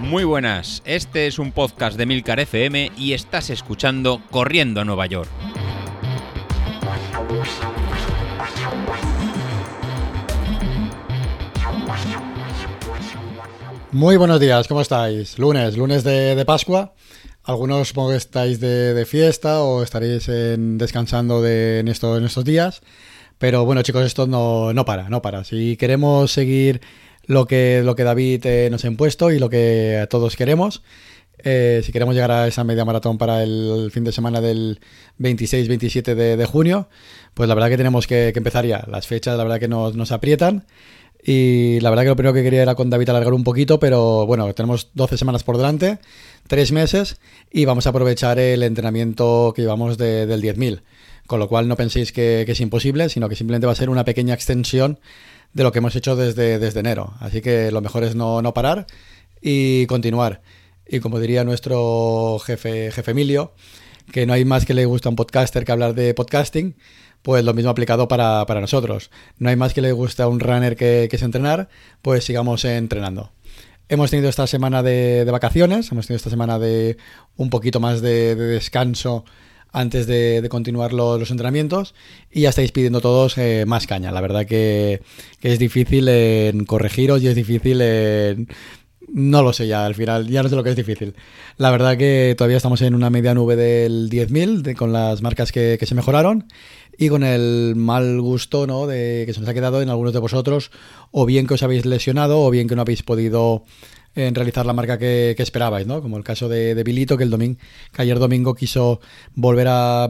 Muy buenas, este es un podcast de Milcar FM y estás escuchando Corriendo a Nueva York. Muy buenos días, ¿cómo estáis? Lunes, lunes de, Pascua. Algunos supongo que estáis de, fiesta o estaréis descansando en estos días. Pero bueno, chicos, esto no, no para, no para. Si queremos seguir lo que, lo que David eh, nos ha impuesto y lo que todos queremos. Eh, si queremos llegar a esa media maratón para el fin de semana del 26-27 de, junio, pues la verdad que tenemos que, empezar ya. Las fechas, la verdad que nos, aprietan. Y la verdad que lo primero que quería era con David alargar un poquito, pero bueno, tenemos 12 semanas por delante, 3 meses, y vamos a aprovechar el entrenamiento que llevamos del 10.000. Con lo cual no penséis que, es imposible, sino que simplemente va a ser una pequeña extensión de lo que hemos hecho desde, enero. Así que lo mejor es no, no parar y continuar. Y como diría nuestro jefe, jefe Emilio, que no hay más que le gusta a un podcaster que hablar de podcasting, pues lo mismo aplicado para, para nosotros. No hay más que le gusta a un runner que, es entrenar, pues sigamos entrenando. Hemos tenido esta semana de, de, vacaciones, hemos tenido esta semana de un poquito más de descanso antes de, continuar los, entrenamientos y ya estáis pidiendo todos eh, más caña. La verdad que, es difícil en corregiros y es difícil en... No lo sé ya, al final ya no sé lo que es difícil. La verdad que todavía estamos en una media nube del 10.000 con las marcas que, que, se mejoraron y con el mal gusto ¿no? de que se nos ha quedado en algunos de vosotros o bien que os habéis lesionado o bien que no habéis podido en realizar la marca que, esperabais, ¿no? Como el caso de, de Bilito, que el domingo, que ayer domingo quiso volver a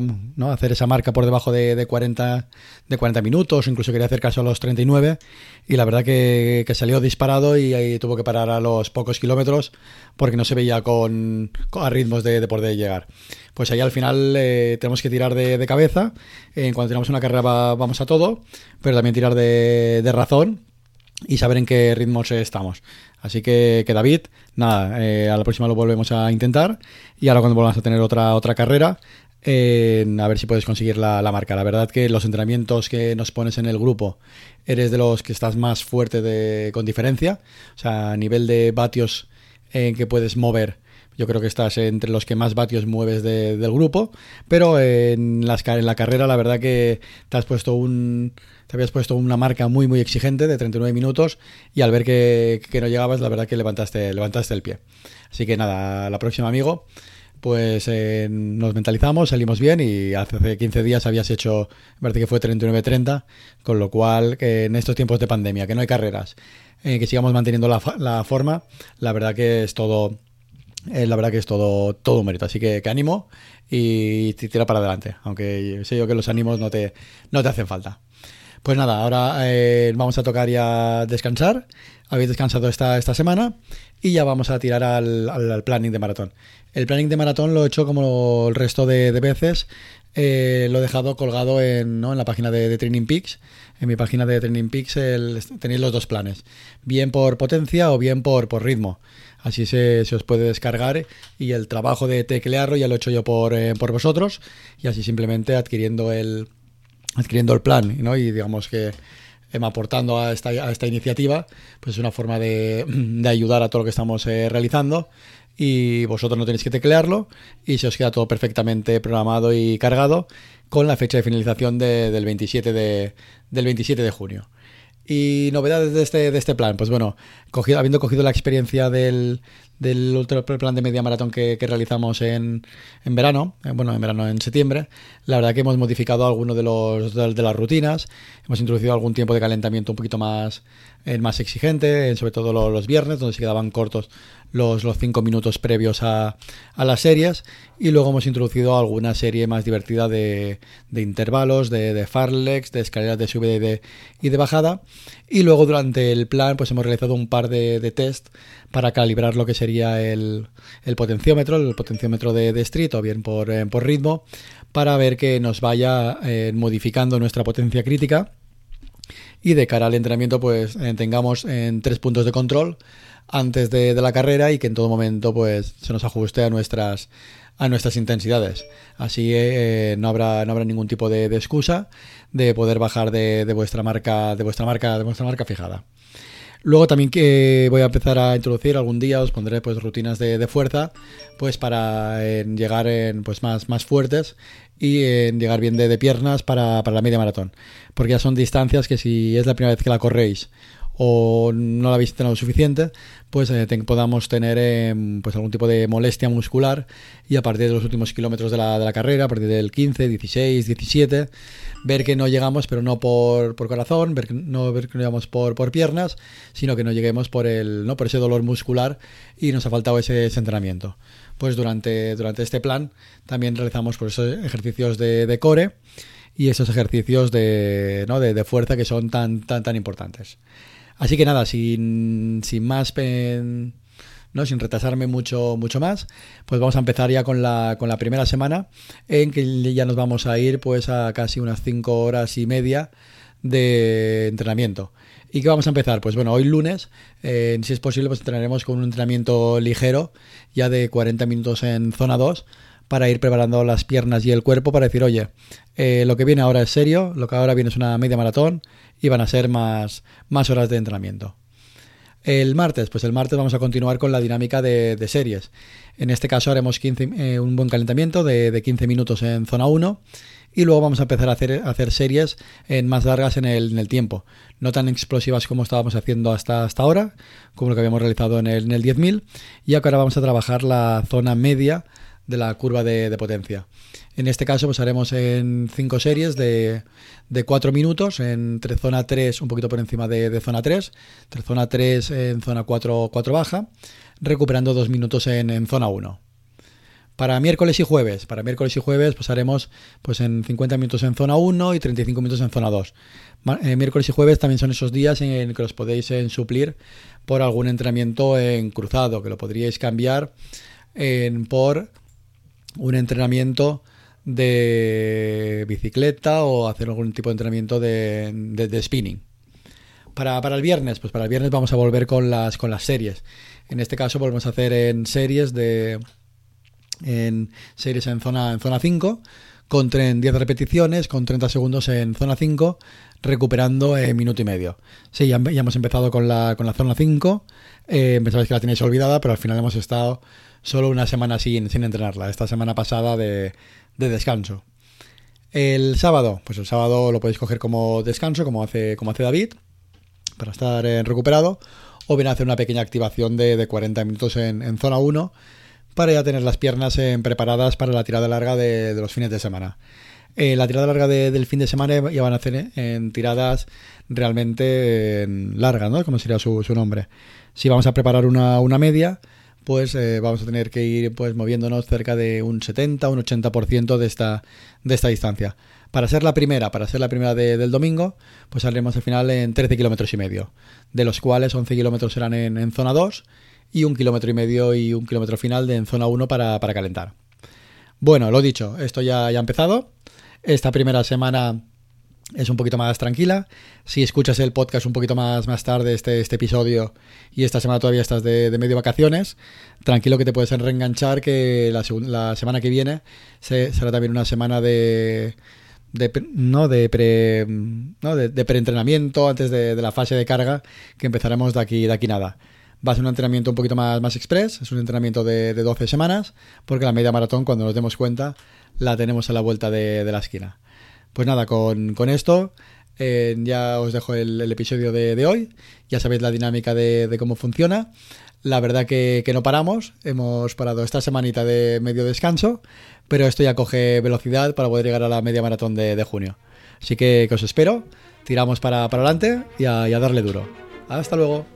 hacer esa marca por debajo de, de, 40, de 40 minutos, incluso quería hacer caso a los 39, y la verdad que, salió disparado y ahí tuvo que parar a los pocos kilómetros porque no se veía con, a ritmos de, poder llegar. Pues ahí al final eh, tenemos que tirar de, cabeza, en cuanto tenemos una carrera vamos a todo, pero también tirar de, de razón y saber en qué ritmos estamos. Así que, que David, nada, eh, a la próxima lo volvemos a intentar y ahora cuando volvamos a tener otra, otra carrera, eh, a ver si puedes conseguir la, marca. La verdad que los entrenamientos que nos pones en el grupo, eres de los que estás más fuerte de, con diferencia, o sea, a nivel de vatios en que puedes mover. Yo creo que estás entre los que más vatios mueves del grupo, pero en, las, en la carrera la verdad que te has puesto un, te habías puesto una marca muy, muy exigente de 39 minutos y al ver que, no llegabas, la verdad que levantaste, levantaste el pie. Así que nada, la próxima, amigo, pues eh, nos mentalizamos, salimos bien y hace 15 días habías hecho, parece que fue 39-30, con lo cual que en estos tiempos de pandemia, que no hay carreras, eh, que sigamos manteniendo la, la, forma, la verdad que es todo... Eh, la verdad que es todo, todo mérito, así que, que ánimo y tira para adelante, aunque sé yo que los ánimos no te, no te hacen falta. Pues nada, ahora eh, vamos a tocar ya descansar. Habéis descansado esta, esta semana y ya vamos a tirar al, planning de maratón. El planning de maratón lo he hecho como el resto de, veces. Eh, lo he dejado colgado en, la página de, Training Peaks. En mi página de Training Peaks tenéis los dos planes, bien por potencia o bien por, por ritmo. Así se, os puede descargar y el trabajo de teclearlo ya lo he hecho yo por, eh, por vosotros y así simplemente adquiriendo el, adquiriendo el plan ¿no? y digamos que em, aportando a esta, a esta iniciativa, pues es una forma de, de, ayudar a todo lo que estamos eh, realizando y vosotros no tenéis que teclearlo y se os queda todo perfectamente programado y cargado con la fecha de finalización de, del, 27 de, del 27 de junio. Y novedades de este, de este plan, pues bueno, cogido, habiendo cogido la experiencia del, del plan de media maratón que, realizamos en, en, verano, eh, bueno, en verano, en septiembre, la verdad que hemos modificado algunos de, los, de, las rutinas, hemos introducido algún tiempo de calentamiento un poquito más, eh, más exigente, sobre todo los, viernes, donde se quedaban cortos los, los cinco minutos previos a, a, las series, y luego hemos introducido alguna serie más divertida de, de intervalos, de, de farlex, de escaleras de subida y de, y de bajada, y luego durante el plan pues hemos realizado un par de, de test para calibrar lo que sería el, el potenciómetro, el potenciómetro de, de street o bien por, eh, por, ritmo, para ver que nos vaya eh, modificando nuestra potencia crítica y de cara al entrenamiento pues eh, tengamos en tres puntos de control antes de, la carrera y que en todo momento pues se nos ajuste a nuestras a nuestras intensidades. Así no habrá no habrá ningún tipo de, excusa de poder bajar de, vuestra marca de vuestra marca de vuestra marca fijada Luego también que voy a empezar a introducir algún día, os pondré pues rutinas de, fuerza, pues para llegar en, pues más, más fuertes y en llegar bien de, piernas para, para, la media maratón. Porque ya son distancias que si es la primera vez que la corréis o no la habéis entrenado suficiente, pues eh, podamos tener em, pues algún tipo de molestia muscular y a partir de los últimos kilómetros de la, de la, carrera, a partir del 15, 16, 17, ver que no llegamos, pero no por, por corazón, ver que no ver que no llegamos por, por piernas, sino que no lleguemos por el no por ese dolor muscular y nos ha faltado ese, entrenamiento. Pues durante, durante este plan también realizamos esos ejercicios de, de core y esos ejercicios de, ¿no? de, de fuerza que son tan, tan, tan importantes. Así que nada, sin, más, ¿no? sin retrasarme mucho, mucho más, pues vamos a empezar ya con la, con la primera semana en que ya nos vamos a ir pues a casi unas 5 horas y media de entrenamiento. ¿Y qué vamos a empezar? Pues bueno, hoy lunes, eh, si es posible, pues entrenaremos con un entrenamiento ligero, ya de 40 minutos en zona 2, para ir preparando las piernas y el cuerpo para decir, oye, eh, lo que viene ahora es serio, lo que ahora viene es una media maratón y van a ser más, más horas de entrenamiento. El martes, pues el martes vamos a continuar con la dinámica de, series. En este caso haremos 15, eh, un buen calentamiento de, de, 15 minutos en zona 1 y luego vamos a empezar a hacer, series en más largas en el, en el, tiempo. No tan explosivas como estábamos haciendo hasta, hasta ahora, como lo que habíamos realizado en el, en el 10.000. Y ahora vamos a trabajar la zona media de la curva de, potencia. En este caso, pues haremos en cinco series de, de 4 minutos, entre zona 3, un poquito por encima de, zona 3, entre zona 3 en zona 4, 4 baja, recuperando 2 minutos en, zona 1. Para miércoles y jueves, para miércoles y jueves, pues haremos pues en 50 minutos en zona 1 y 35 minutos en zona 2. Eh, miércoles y jueves también son esos días en que los podéis en suplir por algún entrenamiento en cruzado, que lo podríais cambiar en, por un entrenamiento de bicicleta o hacer algún tipo de entrenamiento de, spinning. Para, el viernes, pues para el viernes vamos a volver con las, con las series. En este caso volvemos a hacer en series de en series en zona en zona 5 con 10 repeticiones, con 30 segundos en zona 5, recuperando en minuto y medio. Sí, ya, hemos empezado con la, con la zona 5, eh, pensabais que la tenéis olvidada, pero al final hemos estado solo una semana sin, sin entrenarla, esta semana pasada de, descanso. El sábado, pues el sábado lo podéis coger como descanso, como hace, como hace David, para estar eh, recuperado, o bien hacer una pequeña activación de, 40 minutos en, zona 1 para ya tener las piernas eh, preparadas para la tirada larga de, los fines de semana. Eh, la tirada larga del fin de semana ya van a hacer en tiradas realmente largas, ¿no? Como sería su, su nombre. Si vamos a preparar una, media, pues eh, vamos a tener que ir pues moviéndonos cerca de un 70, un 80% de esta, de esta distancia. Para ser la primera, para ser la primera del domingo, pues saldremos al final en 13 kilómetros y medio, de los cuales 11 kilómetros serán en, zona 2 y un kilómetro y medio y un kilómetro final de en zona 1 para, para calentar. Bueno, lo dicho, esto ya, ya ha empezado. Esta primera semana es un poquito más tranquila. Si escuchas el podcast un poquito más, más tarde, este, este episodio, y esta semana todavía estás de, medio vacaciones, tranquilo que te puedes reenganchar, que la, la semana que viene será también una semana de, de, no de pre no de, preentrenamiento antes de, la fase de carga que empezaremos de aquí de aquí nada va a ser un entrenamiento un poquito más, más express es un entrenamiento de, de 12 semanas porque la media maratón cuando nos demos cuenta la tenemos a la vuelta de, la esquina pues nada, con, esto eh, ya os dejo el, episodio de, hoy. Ya sabéis la dinámica de, cómo funciona. La verdad que, no paramos. Hemos parado esta semanita de medio descanso, pero esto ya coge velocidad para poder llegar a la media maratón de, junio. Así que, os espero. Tiramos para, para adelante y a darle duro. Hasta luego.